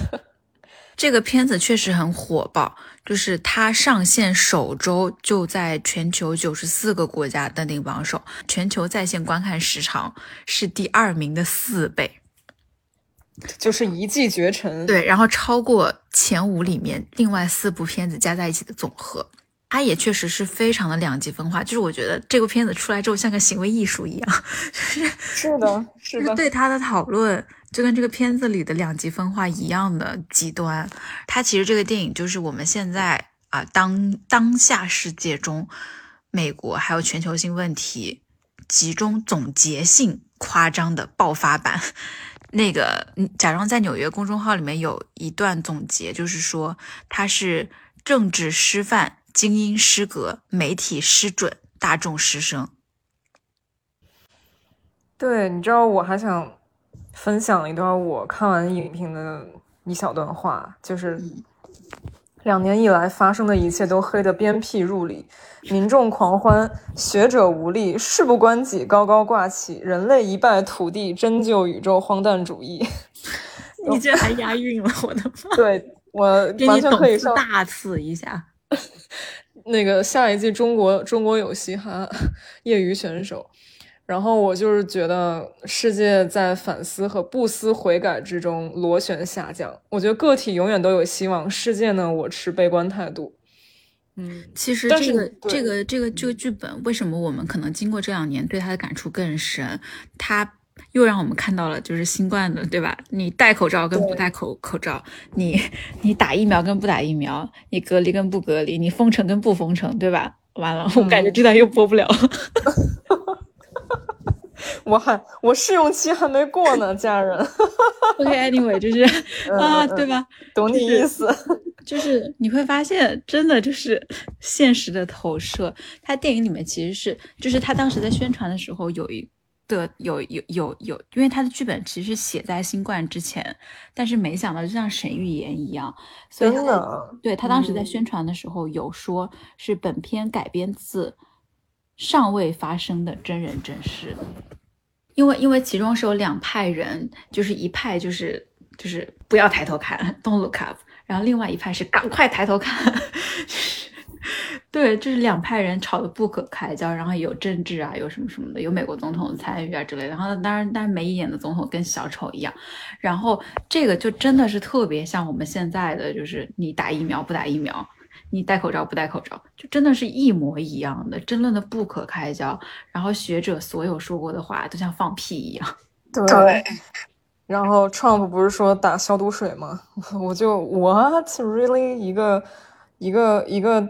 这个片子确实很火爆，就是它上线首周就在全球九十四个国家登顶榜首，全球在线观看时长是第二名的四倍，就是一骑绝尘。对，然后超过前五里面另外四部片子加在一起的总和，它也确实是非常的两极分化。就是我觉得这部片子出来之后像个行为艺术一样，就是是的，是的，对它的讨论。就跟这个片子里的两极分化一样的极端，它其实这个电影就是我们现在啊当当下世界中，美国还有全球性问题集中总结性夸张的爆发版。那个假装在纽约公众号里面有一段总结，就是说它是政治失范、精英失格、媒体失准、大众失声。对，你知道我还想。分享一段我看完影评的一小段话，就是两年以来发生的一切都黑得鞭辟入里，民众狂欢，学者无力，事不关己高高挂起，人类一败涂地，真就宇宙荒诞主义。(laughs) 你竟然还押韵了，我的妈！对我完全可以上大刺一下。那个下一季中国中国有嘻哈业余选手。然后我就是觉得世界在反思和不思悔改之中螺旋下降。我觉得个体永远都有希望，世界呢，我持悲观态度。嗯，其实这个这个这个这个剧本，为什么我们可能经过这两年对他的感触更深？它又让我们看到了就是新冠的，对吧？你戴口罩跟不戴口口罩，你你打疫苗跟不打疫苗，你隔离跟不隔离，你封城跟不封城，对吧？完了，我感觉这段又播不了。(laughs) 我还我试用期还没过呢，家人。(laughs) OK，Anyway，就是啊，对吧？懂你意思。(laughs) 就是你会发现，真的就是现实的投射。他电影里面其实是，就是他当时在宣传的时候有一的有有有有，因为他的剧本其实写在新冠之前，但是没想到就像神预言一样，所以对他当时在宣传的时候有说是本片改编自。尚未发生的真人真事，因为因为其中是有两派人，就是一派就是就是不要抬头看，don't look up，然后另外一派是赶快抬头看，(laughs) 对，就是两派人吵得不可开交，然后有政治啊，有什么什么的，有美国总统参与啊之类的，然后当然当然梅姨演的总统跟小丑一样，然后这个就真的是特别像我们现在的，就是你打疫苗不打疫苗。你戴口罩不戴口罩，就真的是一模一样的，争论的不可开交。然后学者所有说过的话都像放屁一样。(laughs) 对。然后 Trump 不是说打消毒水吗？(laughs) 我就 What really 一个一个一个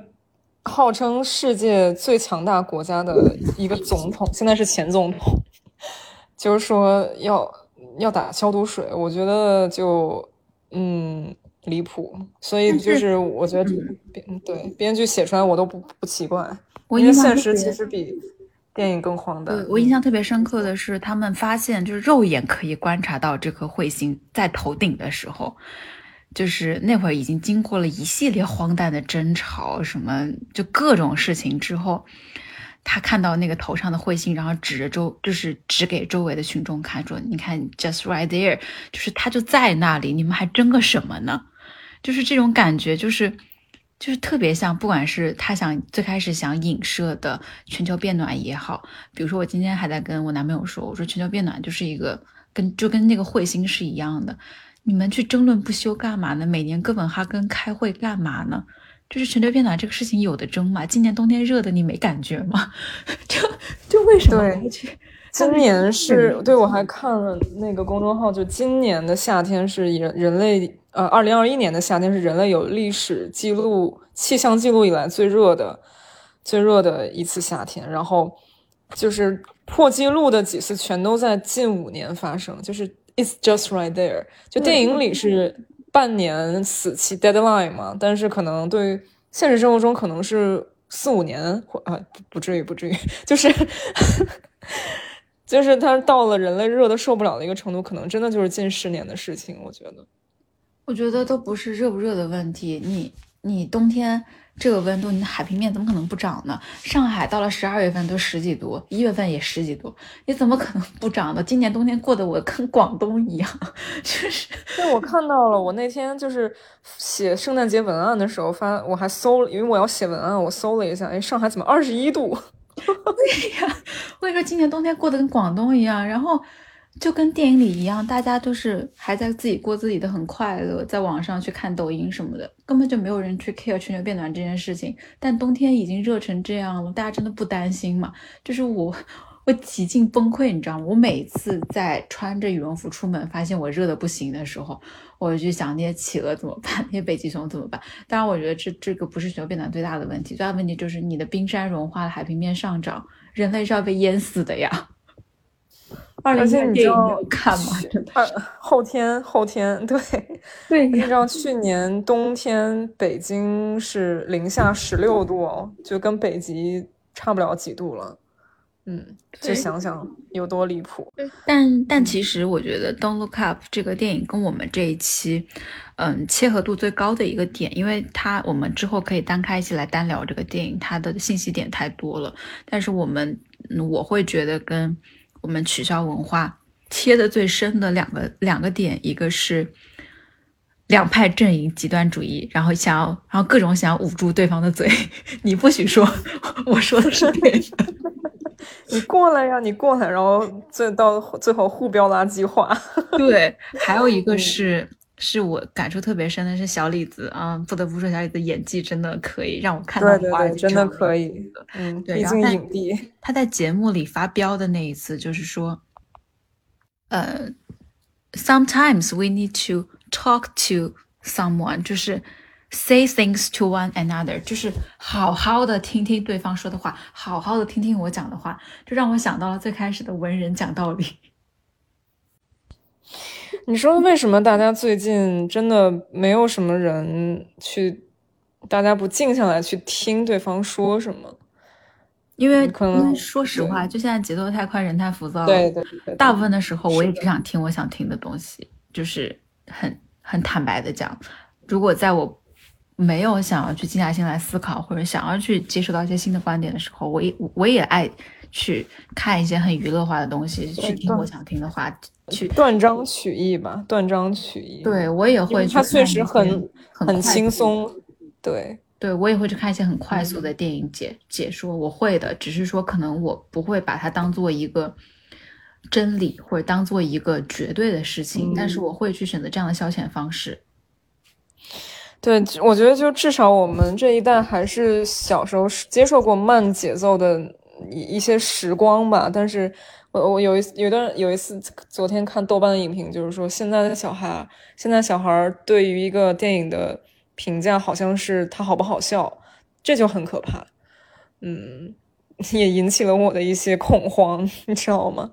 号称世界最强大国家的一个总统，现在是前总统，(laughs) 就是说要要打消毒水，我觉得就嗯。离谱，所以就是我觉得编对编剧写出来我都不不奇怪，因为现实其实比电影更荒诞。我印象特别深刻的是，他们发现就是肉眼可以观察到这颗彗星在头顶的时候，就是那会儿已经经过了一系列荒诞的争吵，什么就各种事情之后，他看到那个头上的彗星，然后指着周，就是指给周围的群众看，说：“你看，just right there，就是他就在那里，你们还争个什么呢？”就是这种感觉，就是就是特别像，不管是他想最开始想影射的全球变暖也好，比如说我今天还在跟我男朋友说，我说全球变暖就是一个跟就跟那个彗星是一样的，你们去争论不休干嘛呢？每年哥本哈根开会干嘛呢？就是全球变暖这个事情有的争嘛？今年冬天热的你没感觉吗？(laughs) 就就为什么？对，今年是对我还看了那个公众号，就今年的夏天是人人类呃，二零二一年的夏天是人类有历史记录气象记录以来最热的最热的一次夏天，然后就是破纪录的几次全都在近五年发生，就是 It's just right there，就电影里是。半年死期 deadline 嘛，但是可能对现实生活中可能是四五年或啊不至于不至于，就是就是它到了人类热的受不了的一个程度，可能真的就是近十年的事情。我觉得，我觉得都不是热不热的问题，你你冬天。这个温度，你的海平面怎么可能不涨呢？上海到了十二月份都十几度，一月份也十几度，你怎么可能不涨呢？今年冬天过得我跟广东一样，就是。对，我看到了，我那天就是写圣诞节文案的时候发，我还搜了，因为我要写文案，我搜了一下，哎，上海怎么二十一度？(laughs) 对呀，我跟你说，今年冬天过得跟广东一样，然后。就跟电影里一样，大家都是还在自己过自己的，很快乐，在网上去看抖音什么的，根本就没有人去 care 全球变暖这件事情。但冬天已经热成这样了，大家真的不担心吗？就是我，我几近崩溃，你知道吗？我每次在穿着羽绒服出门，发现我热的不行的时候，我就想那些企鹅怎么办？那些北极熊怎么办？当然，我觉得这这个不是全球变暖最大的问题，最大的问题就是你的冰山融化了，海平面上涨，人类是要被淹死的呀。而且你知道看吗？后天后天对对，你知道去年冬天北京是零下十六度哦，就跟北极差不了几度了。嗯，就想想有多离谱。但但其实我觉得《Don't Look Up》这个电影跟我们这一期，嗯，切合度最高的一个点，因为它我们之后可以单开一期来单聊这个电影，它的信息点太多了。但是我们我会觉得跟。我们取消文化贴的最深的两个两个点，一个是两派阵营极端主义，然后想要，然后各种想要捂住对方的嘴，(laughs) 你不许说，(laughs) 我说的是对的，你过来呀，你过来，然后最到最后互飙垃圾话。对，还有一个 (laughs) 是。是我感触特别深的是小李子啊，不得不说小李子演技真的可以让我看到对对，真的可以，嗯，毕竟影帝。他在节目里发飙的那一次，就是说，呃，sometimes we need to talk to someone，就是 say things to one another，就是好好的听听对方说的话，好好的听听我讲的话，就让我想到了最开始的文人讲道理。你说为什么大家最近真的没有什么人去，大家不静下来去听对方说什么？因为可能说实话，就现在节奏太快，人太浮躁了。对对对。大部分的时候，我也只想听我想听的东西，就是很很坦白的讲，如果在我没有想要去静下心来思考，或者想要去接受到一些新的观点的时候，我也我也爱去看一些很娱乐化的东西，去听我想听的话。去断章取义吧，断章取义。对我也会，他确实很很轻松。对，对我也会去看一些很快速的电影解解说，我会的。只是说，可能我不会把它当做一个真理，或者当做一个绝对的事情。但是我会去选择这样的消遣方式。对，我觉得就至少我们这一代还是小时候接受过慢节奏的一一些时光吧，但是。我我有一有段有一次，昨天看豆瓣的影评，就是说现在的小孩，现在小孩对于一个电影的评价，好像是他好不好笑，这就很可怕。嗯，(laughs) 也引起了我的一些恐慌，(laughs) 你知道吗？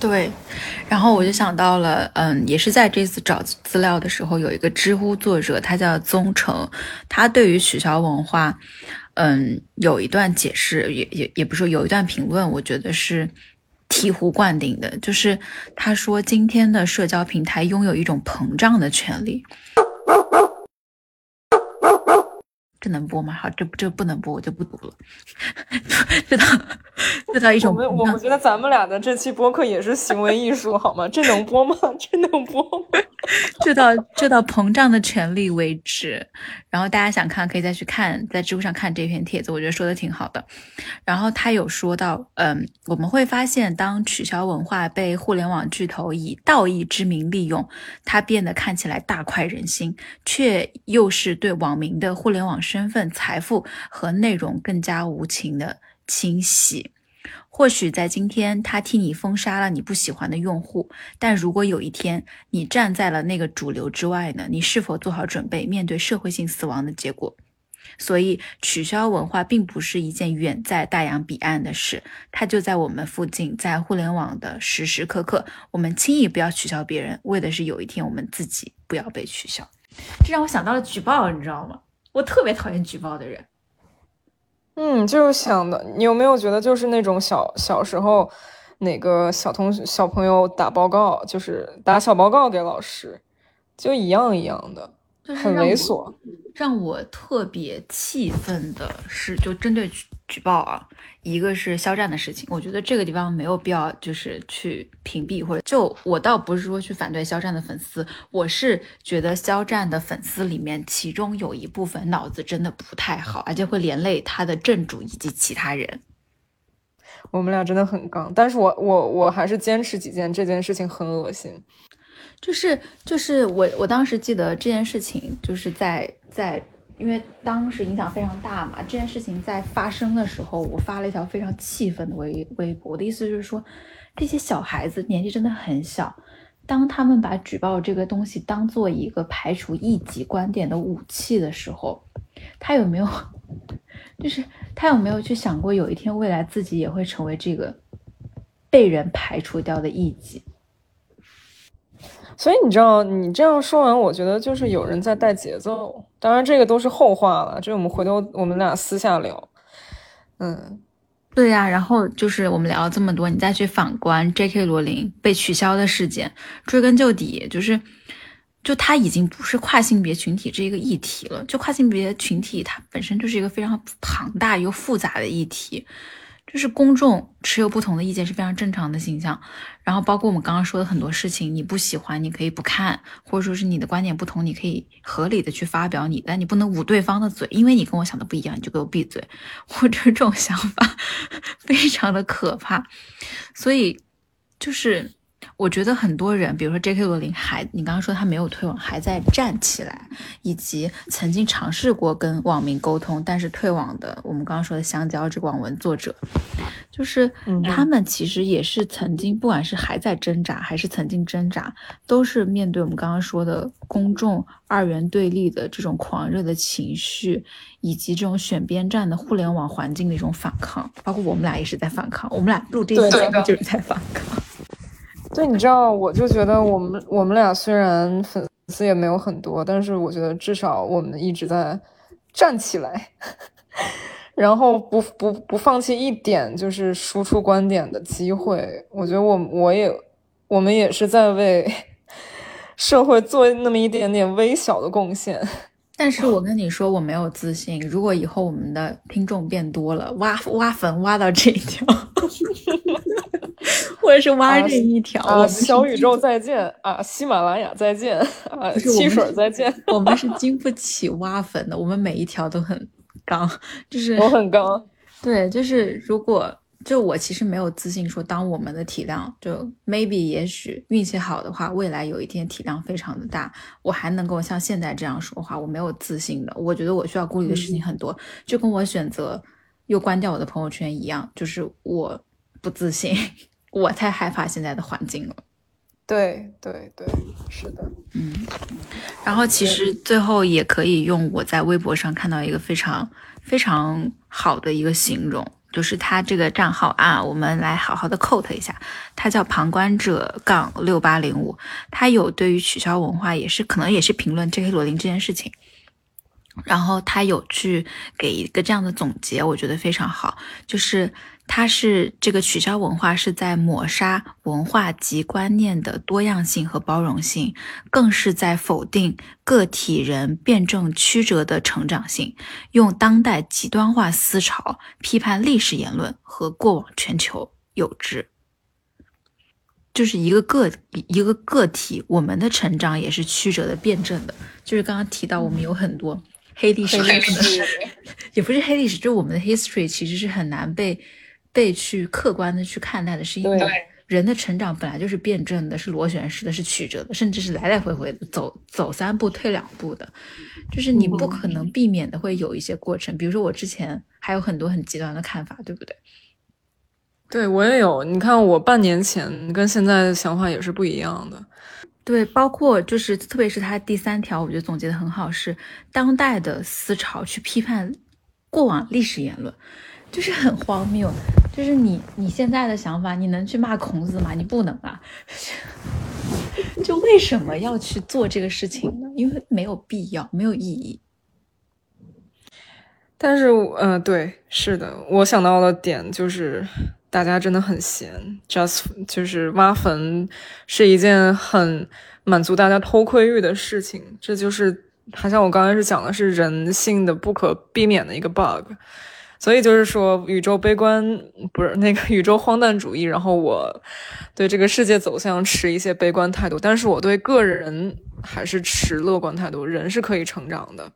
对，然后我就想到了，嗯，也是在这次找资料的时候，有一个知乎作者，他叫宗成，他对于取消文化，嗯，有一段解释，也也也不是有一段评论，我觉得是。醍醐灌顶的，就是他说，今天的社交平台拥有一种膨胀的权利。这能播吗？好，这这不能播，我就不读了。(laughs) 这到这到一种，我我觉得咱们俩的这期播客也是行为艺术，好吗？这能播吗？(laughs) 这能播吗？(laughs) 这到这到膨胀的权利为止。然后大家想看，可以再去看，在知乎上看这篇帖子，我觉得说的挺好的。然后他有说到，嗯，我们会发现，当取消文化被互联网巨头以道义之名利用，它变得看起来大快人心，却又是对网民的互联网身份、财富和内容更加无情的清洗。或许在今天，他替你封杀了你不喜欢的用户，但如果有一天你站在了那个主流之外呢？你是否做好准备面对社会性死亡的结果？所以，取消文化并不是一件远在大洋彼岸的事，它就在我们附近，在互联网的时时刻刻。我们轻易不要取消别人，为的是有一天我们自己不要被取消。这让我想到了举报，你知道吗？我特别讨厌举报的人。嗯，就是想的，你有没有觉得就是那种小小时候，哪个小同学小朋友打报告，就是打小报告给老师，就一样一样的，很猥琐。让我特别气愤的是，就针对举举报啊。一个是肖战的事情，我觉得这个地方没有必要，就是去屏蔽或者就我倒不是说去反对肖战的粉丝，我是觉得肖战的粉丝里面，其中有一部分脑子真的不太好，而且会连累他的正主以及其他人。我们俩真的很刚，但是我我我还是坚持己见这件事情很恶心，就是就是我我当时记得这件事情就是在在。因为当时影响非常大嘛，这件事情在发生的时候，我发了一条非常气愤的微微博。我的意思就是说，这些小孩子年纪真的很小，当他们把举报这个东西当做一个排除异己观点的武器的时候，他有没有，(laughs) 就是他有没有去想过，有一天未来自己也会成为这个被人排除掉的异己？所以你知道，你这样说完，我觉得就是有人在带节奏。当然，这个都是后话了，这我们回头我们俩私下聊。嗯，对呀。然后就是我们聊了这么多，你再去反观 J.K. 罗琳被取消的事件，追根究底，就是就他已经不是跨性别群体这个议题了。就跨性别群体，它本身就是一个非常庞大又复杂的议题。就是公众持有不同的意见是非常正常的形象，然后包括我们刚刚说的很多事情，你不喜欢你可以不看，或者说是你的观点不同，你可以合理的去发表你，但你不能捂对方的嘴，因为你跟我想的不一样，你就给我闭嘴，(laughs) 或者这种想法 (laughs) 非常的可怕，所以就是。我觉得很多人，比如说 J.K. 罗琳，还你刚刚说他没有退网，还在站起来，以及曾经尝试过跟网民沟通，但是退网的，我们刚刚说的香蕉这个网文作者，就是他们其实也是曾经，不管是还在挣扎，还是曾经挣扎，都是面对我们刚刚说的公众二元对立的这种狂热的情绪，以及这种选边站的互联网环境的一种反抗，包括我们俩也是在反抗，我们俩录这期节目就是在反抗。对，你知道，我就觉得我们我们俩虽然粉丝也没有很多，但是我觉得至少我们一直在站起来，(laughs) 然后不不不放弃一点就是输出观点的机会。我觉得我我也我们也是在为 (laughs) 社会做那么一点点微小的贡献。但是我跟你说，我没有自信。如果以后我们的听众变多了，挖挖坟挖到这一条。(laughs) 或者是挖这一条啊，小宇宙再见啊，喜马拉雅再见啊，汽水再见。(laughs) 我们是经不起挖坟的，我们每一条都很刚，就是我很刚。对，就是如果就我其实没有自信说，当我们的体量就 maybe 也许运气好的话，未来有一天体量非常的大，我还能够像现在这样说话，我没有自信的。我觉得我需要顾虑的事情很多，就跟我选择又关掉我的朋友圈一样，就是我不自信。我太害怕现在的环境了。对对对，是的，嗯。然后其实最后也可以用我在微博上看到一个非常非常好的一个形容，就是他这个账号啊，我们来好好的 quote 一下，他叫旁观者杠六八零五，他有对于取消文化也是可能也是评论 J.K. 罗琳这件事情，然后他有去给一个这样的总结，我觉得非常好，就是。它是这个取消文化是在抹杀文化及观念的多样性和包容性，更是在否定个体人辩证曲折的成长性，用当代极端化思潮批判历史言论和过往全球有之。就是一个个一个个体，我们的成长也是曲折的辩证的。就是刚刚提到，我们有很多黑历史，(laughs) 也不是黑历史，就是我们的 history 其实是很难被被去客观的去看待的，是因为人的成长本来就是辩证的，是螺旋式的，是曲折的，甚至是来来回回的，走走三步退两步的。就是你不可能避免的会有一些过程，比如说我之前还有很多很极端的看法，对不对？对我也有，你看我半年前跟现在的想法也是不一样的。对，包括就是特别是他第三条，我觉得总结的很好，是当代的思潮去批判过往历史言论，就是很荒谬。就是你你现在的想法，你能去骂孔子吗？你不能啊。(laughs) 就为什么要去做这个事情呢？因为没有必要，没有意义。但是，呃，对，是的，我想到的点就是。大家真的很闲，just 就是挖坟是一件很满足大家偷窥欲的事情。这就是，好像我刚开始讲的是人性的不可避免的一个 bug。所以就是说，宇宙悲观不是那个宇宙荒诞主义。然后我对这个世界走向持一些悲观态度，但是我对个人还是持乐观态度。人是可以成长的。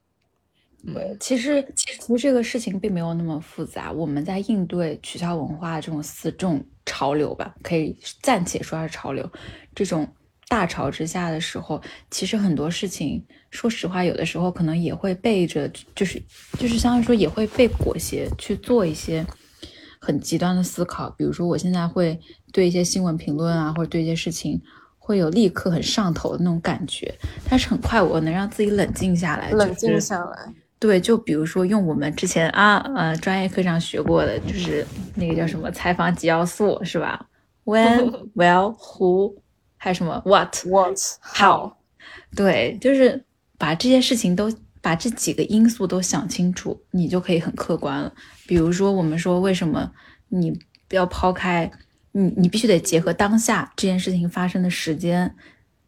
对，其实其实这个事情并没有那么复杂。我们在应对取消文化这种四这种潮流吧，可以暂且说是潮流，这种大潮之下的时候，其实很多事情，说实话，有的时候可能也会背着，就是就是相当于说也会被裹挟去做一些很极端的思考。比如说，我现在会对一些新闻评论啊，或者对一些事情会有立刻很上头的那种感觉，但是很快我能让自己冷静下来，冷静下来。对，就比如说用我们之前啊呃专业课上学过的，就是那个叫什么采访几要素是吧？When, (laughs) well, who，还有什么 What, What, How？对，就是把这些事情都把这几个因素都想清楚，你就可以很客观了。比如说我们说为什么你不要抛开你，你必须得结合当下这件事情发生的时间、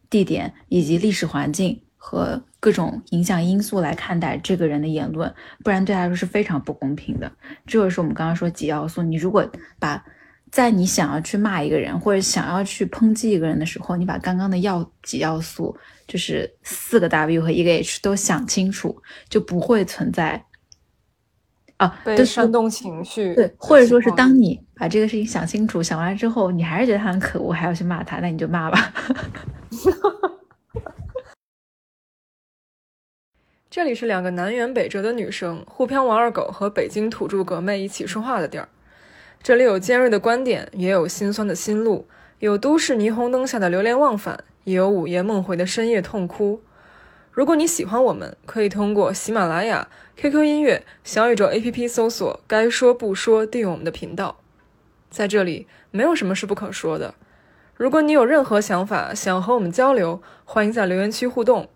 地点以及历史环境和。各种影响因素来看待这个人的言论，不然对他来说是非常不公平的。这就是我们刚刚说几要素。你如果把在你想要去骂一个人或者想要去抨击一个人的时候，你把刚刚的要几要素，就是四个 W 和一个 H 都想清楚，就不会存在啊被煽动情绪。对，或者说是当你把这个事情想清楚、想完了之后，你还是觉得他很可恶，还要去骂他，那你就骂吧。(laughs) 这里是两个南辕北辙的女生，沪漂王二狗和北京土著革妹一起说话的地儿。这里有尖锐的观点，也有心酸的心路，有都市霓虹灯下的流连忘返，也有午夜梦回的深夜痛哭。如果你喜欢我们，可以通过喜马拉雅、QQ 音乐、小宇宙 APP 搜索“该说不说”，订阅我们的频道。在这里，没有什么是不可说的。如果你有任何想法想和我们交流，欢迎在留言区互动。